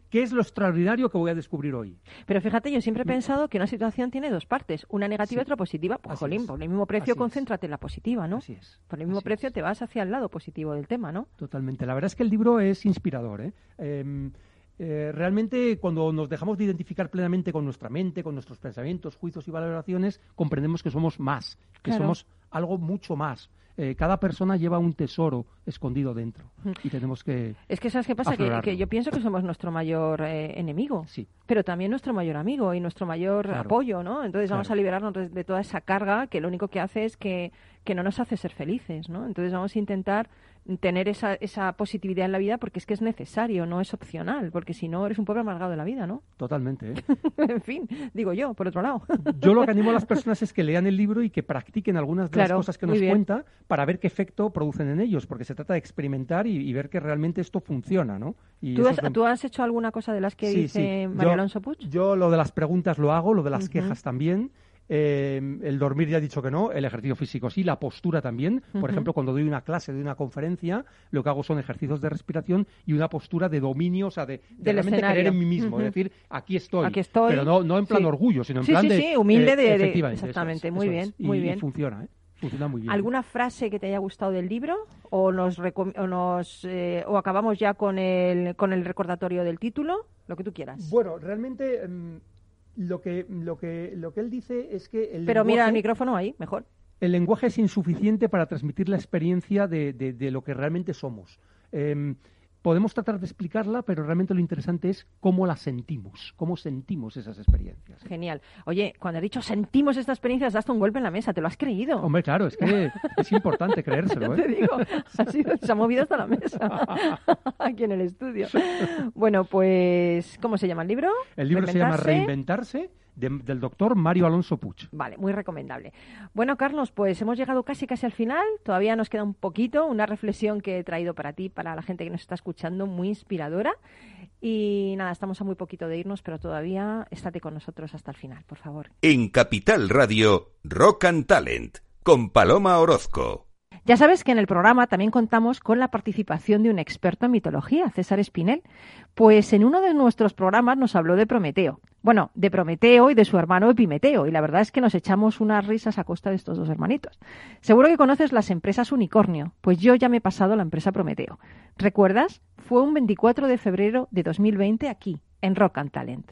¿Qué es lo extraordinario que voy a descubrir hoy? Pero fíjate, yo siempre he pensado que una situación tiene dos partes, una negativa y otra positiva. Pues, Así jolín, es. por el mismo precio, Así es. concéntrate en la positiva, ¿no? Así es. Por el mismo Así precio es. te vas hacia el lado positivo del tema, ¿no? Totalmente. La verdad es que el libro es inspirador. ¿eh? Em, eh, realmente, cuando nos dejamos de identificar plenamente con nuestra mente, con nuestros pensamientos, juicios y valoraciones, comprendemos que somos más, que Claro. somos algo mucho más. Eh, cada persona lleva un tesoro escondido dentro y tenemos que... Es que, ¿sabes qué pasa? Que, que yo pienso que somos nuestro mayor eh, enemigo, Sí. pero también nuestro mayor amigo y nuestro mayor Claro. apoyo, ¿no? Entonces vamos a liberarnos de, de toda esa carga que lo único que hace es que, que no nos hace ser felices, ¿no? Entonces vamos a intentar tener esa, esa positividad en la vida porque es que es necesario, no es opcional, porque si no eres un pobre amargado de la vida, ¿no? Totalmente. ¿eh? en fin, digo yo, por otro lado. Yo lo que animo a las personas es que lean el libro y que practiquen algunas de Claro, las cosas que nos cuenta para ver qué efecto producen en ellos, porque se trata de experimentar y, y ver que realmente esto funciona, ¿no? Y ¿Tú has, es lo- ¿Tú has hecho alguna cosa de las que Sí, dice sí. María Alonso Puig? Yo lo de las preguntas lo hago, lo de las quejas también. Eh, el dormir ya he dicho que no, el ejercicio físico sí, la postura también. Por ejemplo, cuando doy una clase, doy una conferencia, lo que hago son ejercicios de respiración y una postura de dominio, o sea, de, de realmente escenario. creer en mí mismo, es decir, aquí estoy. Aquí estoy, Pero no, no en plan sí. orgullo, sino en Sí, plan sí, de... sí, humilde de- de- efectivamente, eso es, exactamente, muy eso bien, es. Muy y bien. funciona, ¿eh? Funciona muy bien. ¿Alguna frase que te haya gustado del libro? ¿O nos, recom- o, nos eh, o acabamos ya con el, con el recordatorio del título? Lo que tú quieras. Bueno, realmente em, lo, que, lo, que, lo que él dice es que el Pero mira el lenguaje- micrófono ahí, mejor. el lenguaje es insuficiente para transmitir la experiencia de, de- de lo que realmente somos. Em, podemos tratar de explicarla, pero realmente lo interesante es cómo la sentimos, cómo sentimos esas experiencias. Genial. Oye, cuando has dicho sentimos esta experiencia, has dado un golpe en la mesa, ¿te lo has creído? Hombre, claro, es que es importante creérselo. ¿eh? te digo, ha sido- se ha movido hasta la mesa aquí en el estudio. Bueno, pues, ¿cómo se llama el libro? El libro se llama ¿Reinventarse? De- del doctor Mario Alonso Puig. Vale, muy recomendable. Bueno, Carlos, pues hemos llegado casi casi al final. Todavía nos queda un poquito, una reflexión que he traído para ti, para la gente que nos está escuchando, muy inspiradora. Y nada, estamos a muy poquito de irnos, pero todavía estate con nosotros hasta el final, por favor. En Capital Radio, Rock and Talent, con Paloma Orozco. Ya sabes que en el programa también contamos con la participación de un experto en mitología, César Espinel. Pues en uno de nuestros programas nos habló de Prometeo. Bueno, de Prometeo y de su hermano Epimeteo. Y la verdad es que nos echamos unas risas a costa de estos dos hermanitos. Seguro que conoces las empresas Unicornio. Pues yo ya me he pasado la empresa Prometeo. ¿Recuerdas? Fue un 24 de febrero de 2020 aquí, en Rock and Talent.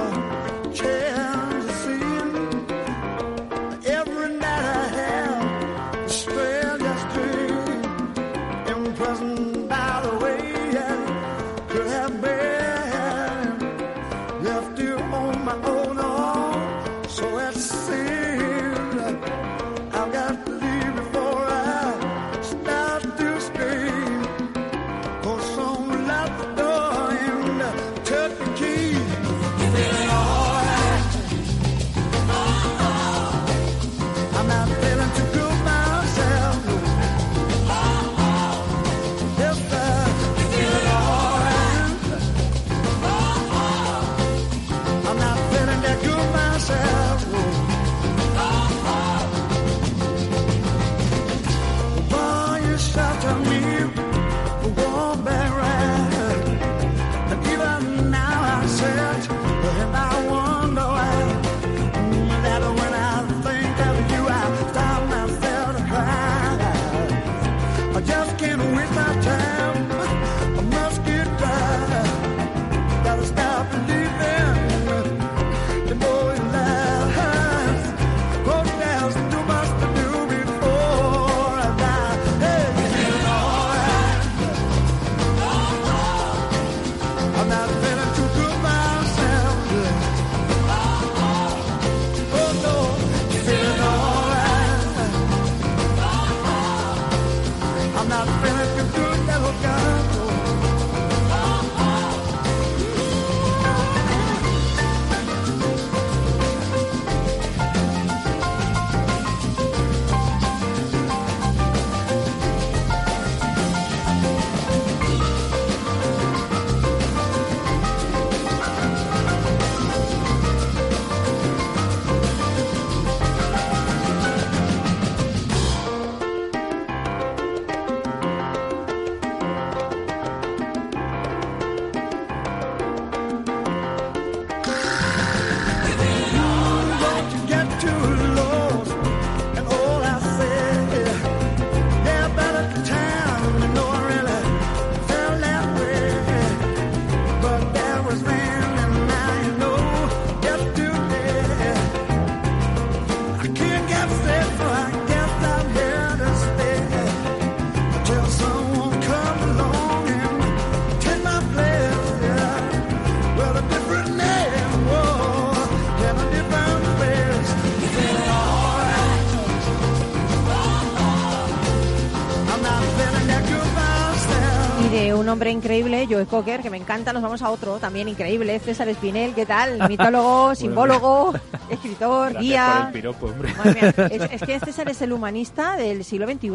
Increíble, Joe Cocker, que me encanta. Nos vamos a otro también increíble, César Espinel, ¿qué tal? Mitólogo, simbólogo, escritor, Gracias guía. por el piropo, hombre. Madre mía, es, es que César es el humanista del siglo XXI,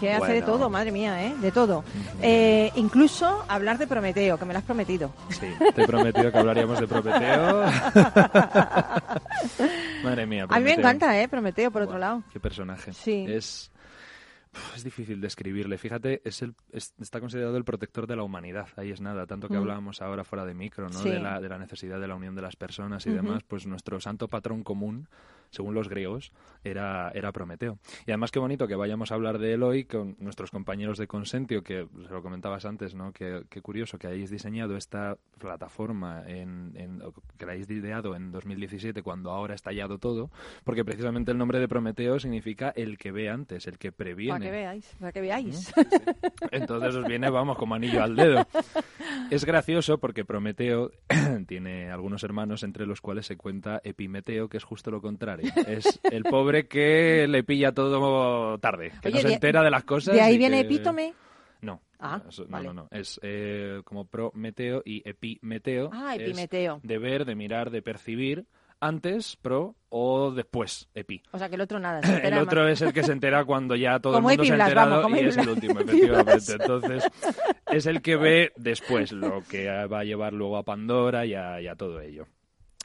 que hace de todo, madre mía, ¿eh? De todo. Eh, incluso hablar de Prometeo, que me lo has prometido. Sí, te he prometido que hablaríamos de Prometeo. Madre mía. A mí me Prometeo. encanta, ¿eh? Prometeo, por otro lado. Qué personaje. Sí. Es, es difícil describirle. Fíjate, es el, es- está considerado el protector de la humanidad. Ahí es nada. Tanto que Mm. hablábamos ahora fuera de micro, ¿no? Sí. De, la, de la necesidad de la unión de las personas y demás. Pues nuestro santo patrón común, según los griegos, era, era Prometeo. Y además qué bonito que vayamos a hablar de él hoy con nuestros compañeros de Consentio, que se lo comentabas antes, ¿no? Que, qué curioso que hayáis diseñado esta plataforma en, en- que la hayáis ideado en 2017 cuando ahora ha estallado todo, porque precisamente el nombre de Prometeo significa el que ve antes, el que previene. Para que veáis, para que veáis. Entonces os viene, vamos, como anillo al dedo. Es gracioso porque Prometeo tiene algunos hermanos entre los cuales se cuenta Epimeteo, que es justo lo contrario. Es el pobre que le pilla todo tarde, que Oye, no se de- entera de las cosas. ¿De ahí y viene que- epítome? No. Ah, no, vale. no, no. Es eh, como Prometeo y Epimeteo. Ah, epimeteo. de ver, de mirar, de percibir. Antes, pro, o después, epi. O sea, que el otro nada. se El otro más. es el que se entera cuando ya todo Como el mundo se ha enterado vamos, y es el último, efectivamente. Entonces, es el que ve después lo que va a llevar luego a Pandora y a, y a todo ello.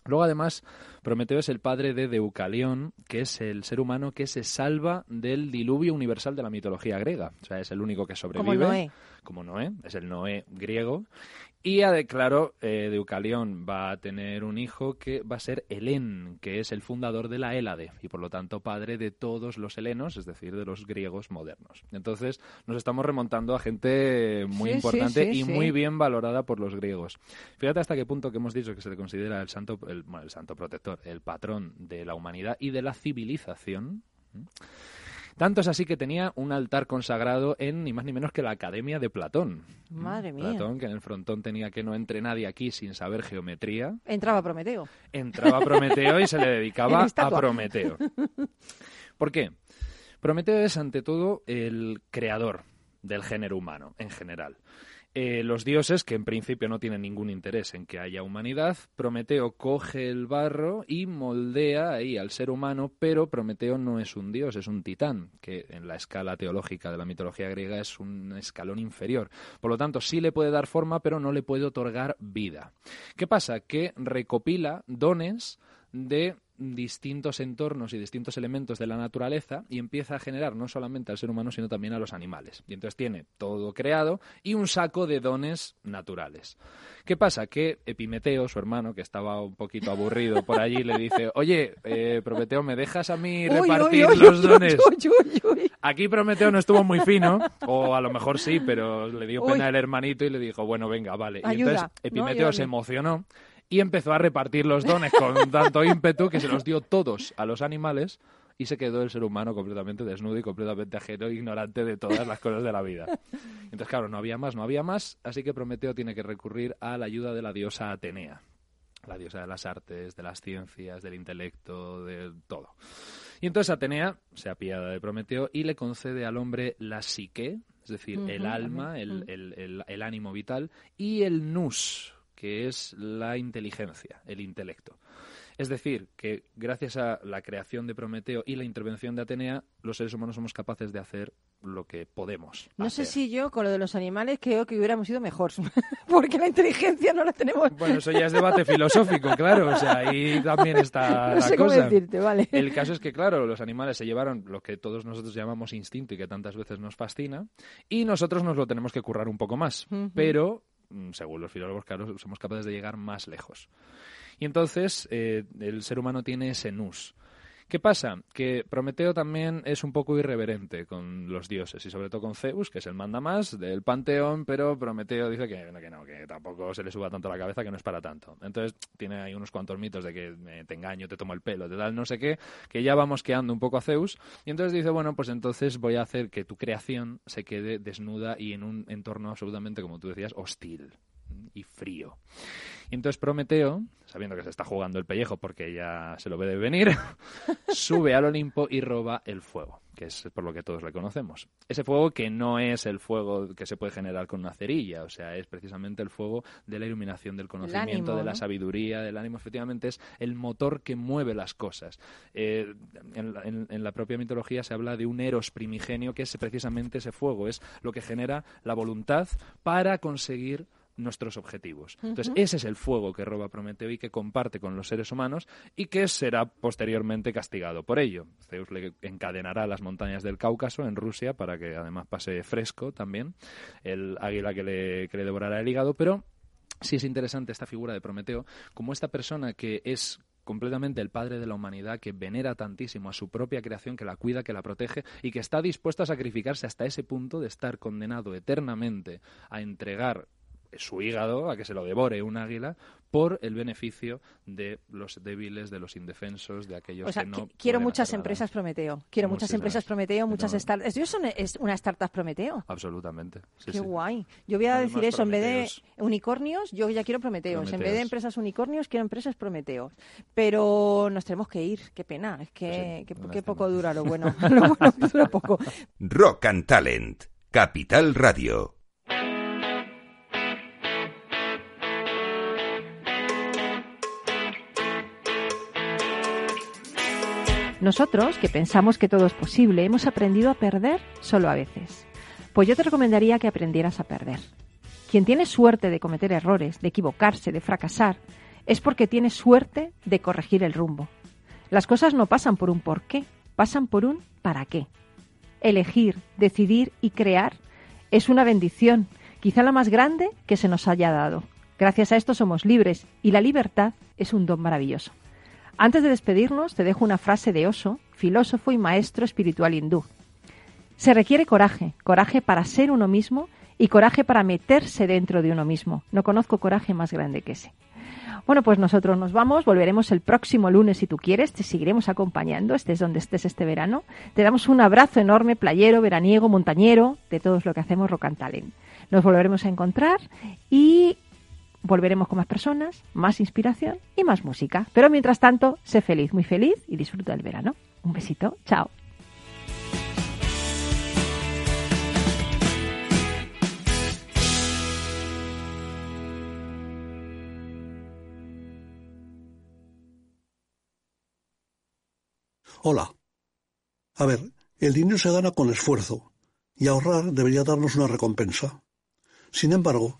Luego, además, Prometeo es el padre de Deucalión, que es el ser humano que se salva del diluvio universal de la mitología griega. O sea, es el único que sobrevive. Noé. Como Noé, es el Noé griego. Y, a- claro, eh, Deucalión va a tener un hijo que va a ser Helén, que es el fundador de la Hélade y, por lo tanto, padre de todos los helenos, es decir, de los griegos modernos. Entonces, nos estamos remontando a gente muy Sí, sí, importante sí, y muy bien valorada por los griegos. Fíjate hasta qué punto que hemos dicho que se le considera el santo, el, bueno, el santo protector, el patrón de la humanidad y de la civilización. ¿Mm? Tanto es así que tenía un altar consagrado en ni más ni menos que la Academia de Platón. Madre mía. Platón, que en el frontón tenía que no entre nadie aquí sin saber geometría. Entraba Prometeo. Entraba Prometeo y se le dedicaba a. Prometeo. ¿Por qué? Prometeo es ante todo el creador del género humano en general. Eh, los dioses, que en principio no tienen ningún interés en que haya humanidad, Prometeo coge el barro y moldea ahí al ser humano, pero Prometeo no es un dios, es un titán, que en la escala teológica de la mitología griega es un escalón inferior. Por lo tanto, sí le puede dar forma, pero no le puede otorgar vida. ¿Qué pasa? Que recopila dones de distintos entornos y distintos elementos de la naturaleza y empieza a generar no solamente al ser humano sino también a los animales. Y entonces tiene todo creado y un saco de dones naturales. ¿Qué pasa? Que Epimeteo, su hermano, que estaba un poquito aburrido por allí, le dice, oye, eh, Prometeo, ¿me dejas a mí Uy, uy, repartir uy, los dones? Aquí Prometeo no estuvo muy fino, o a lo mejor sí, pero le dio pena el hermanito y le dijo, bueno, venga, vale. Y entonces ¿no? Epimeteo se emocionó y empezó a repartir los dones con tanto ímpetu que se los dio todos a los animales y se quedó el ser humano completamente desnudo y completamente ajeno e ignorante de todas las cosas de la vida. Entonces, claro, no había más, no había más, así que Prometeo tiene que recurrir a la ayuda de la diosa Atenea, la diosa de las artes, de las ciencias, del intelecto, de todo. Y entonces Atenea se apiada de Prometeo y le concede al hombre la psique, es decir, el alma, el, el- el- el ánimo vital, y el nous, que es la inteligencia, el intelecto. Es decir, que gracias a la creación de Prometeo y la intervención de Atenea, los seres humanos somos capaces de hacer lo que podemos. No sé si yo con lo de los animales creo que hubiéramos sido mejor, porque la inteligencia no la tenemos. Bueno, eso ya es debate filosófico, claro. O sea, ahí también está no la sé cómo cosa. decirte, vale. El caso es que, claro, los animales se llevaron lo que todos nosotros llamamos instinto y que tantas veces nos fascina, y nosotros nos lo tenemos que currar un poco más. Pero, según los filólogos, claro, somos capaces de llegar más lejos. Y entonces, eh, el ser humano tiene ese nous. ¿Qué pasa? Que Prometeo también es un poco irreverente con los dioses y sobre todo con Zeus, que es el manda más del panteón, pero Prometeo dice que no, que tampoco se le suba tanto la cabeza, que no es para tanto. Entonces tiene ahí unos cuantos mitos de que eh, te engaño, te tomo el pelo, te tal, no sé qué, que ya va mosqueando un poco a Zeus. Y entonces dice, bueno, pues entonces voy a hacer que tu creación se quede desnuda y en un entorno absolutamente, como tú decías, hostil y frío. Entonces Prometeo, sabiendo que se está jugando el pellejo porque ya se lo ve de venir, sube al Olimpo y roba el fuego, que es por lo que todos le conocemos. Ese fuego que no es el fuego que se puede generar con una cerilla, o sea, es precisamente el fuego de la iluminación, del conocimiento, ánimo, de la sabiduría, del ánimo, efectivamente es el motor que mueve las cosas. Eh, en- en la propia mitología se habla de un eros primigenio que es precisamente ese fuego, es lo que genera la voluntad para conseguir nuestros objetivos. Entonces, ese es el fuego que roba Prometeo y que comparte con los seres humanos y que será posteriormente castigado por ello. Zeus le encadenará a las montañas del Cáucaso en Rusia para que además pase fresco también el águila que le, que le devorará el hígado, pero sí es interesante esta figura de Prometeo como esta persona que es completamente el padre de la humanidad, que venera tantísimo a su propia creación, que la cuida, que la protege y que está dispuesto a sacrificarse hasta ese punto de estar condenado eternamente a entregar su hígado a que se lo devore un águila por el beneficio de los débiles, de los indefensos, de aquellos O sea, que no qui- quiero muchas empresas Prometeo. Quiero muchas empresas Prometeo, muchas No. startups. ¿Ellos son es una startup Prometeo? Absolutamente. sí, Qué sí. guay. Yo voy a Además, decir eso, en vez de unicornios, yo ya quiero Prometeos. En vez de empresas unicornios, quiero empresas Prometeos. Pero nos tenemos que ir. Qué pena. Es que, que- qué poco dura lo bueno. lo bueno dura poco. Rock and Talent. Capital Radio. Nosotros, que pensamos que todo es posible, hemos aprendido a perder solo a veces. Pues yo te recomendaría que aprendieras a perder. Quien tiene suerte de cometer errores, de equivocarse, de fracasar, es porque tiene suerte de corregir el rumbo. Las cosas no pasan por un por qué, pasan por un para qué. Elegir, decidir y crear es una bendición, quizá la más grande que se nos haya dado. Gracias a esto somos libres y la libertad es un don maravilloso. Antes de despedirnos, te dejo una frase de Oso, filósofo y maestro espiritual hindú. Se requiere coraje, coraje para ser uno mismo y coraje para meterse dentro de uno mismo. No conozco coraje más grande que ese. Bueno, pues nosotros nos vamos, volveremos el próximo lunes si tú quieres, te seguiremos acompañando, estés donde estés este verano. Te damos un abrazo enorme, playero, veraniego, montañero, de todos lo que hacemos Rock and Talent. Nos volveremos a encontrar y volveremos con más personas, más inspiración y más música. Pero mientras tanto, sé feliz, muy feliz y disfruta del verano. Un besito, chao. Hola. A ver, el dinero se gana con esfuerzo y ahorrar debería darnos una recompensa. Sin embargo,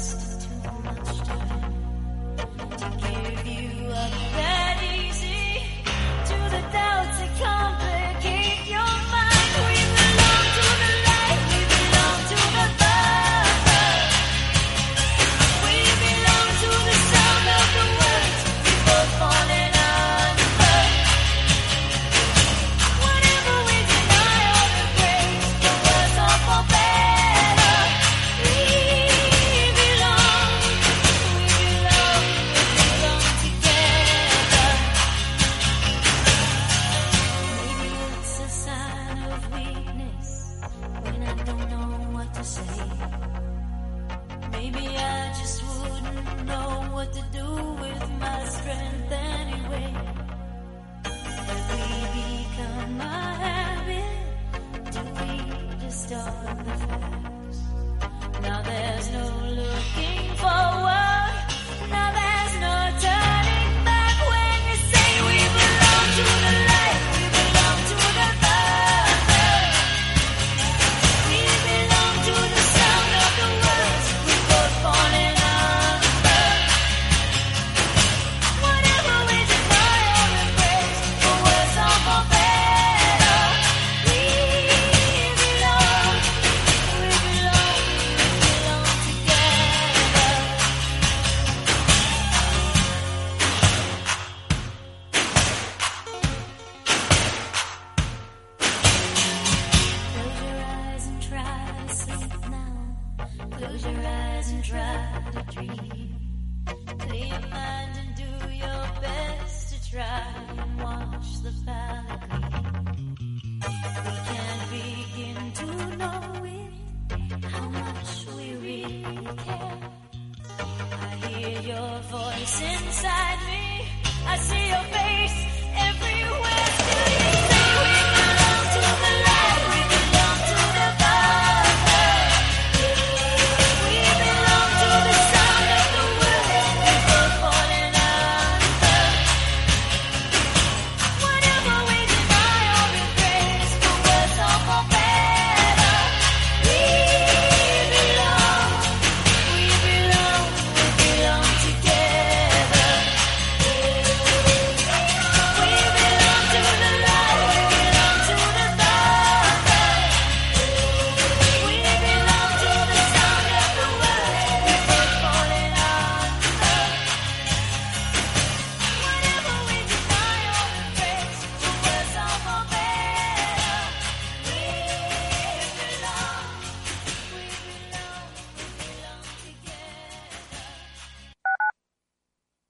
just too much time to give you up.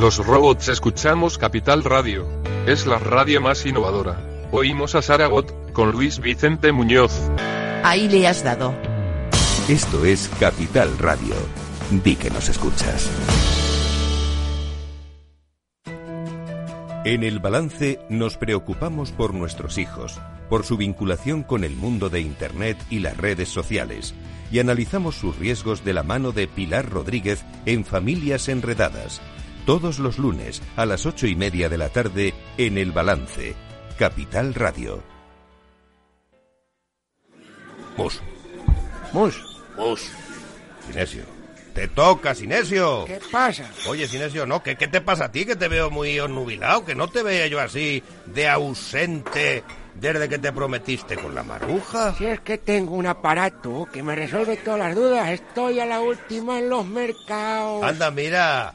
Los robots escuchamos Capital Radio. Es la radio más innovadora. Oímos a Saragot, con Luis Vicente Muñoz. Ahí le has dado. Esto es Capital Radio. Di que nos escuchas. En el balance nos preocupamos por nuestros hijos, por su vinculación con el mundo de Internet y las redes sociales, y analizamos sus riesgos de la mano de Pilar Rodríguez en Familias Enredadas, todos los lunes a las ocho y media de la tarde en el balance. Capital Radio. Mus. Mus. Mus. Sinesio. Te toca, Sinesio. ¿Qué pasa? Oye, Sinesio, no, ¿qué, ¿qué te pasa a ti? Que te veo muy onnubilado, que no te veía yo así de ausente desde que te prometiste con la maruja. Si es que tengo un aparato que me resuelve todas las dudas, estoy a la última en los mercados. Anda, mira,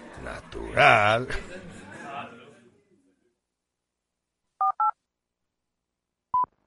Natural.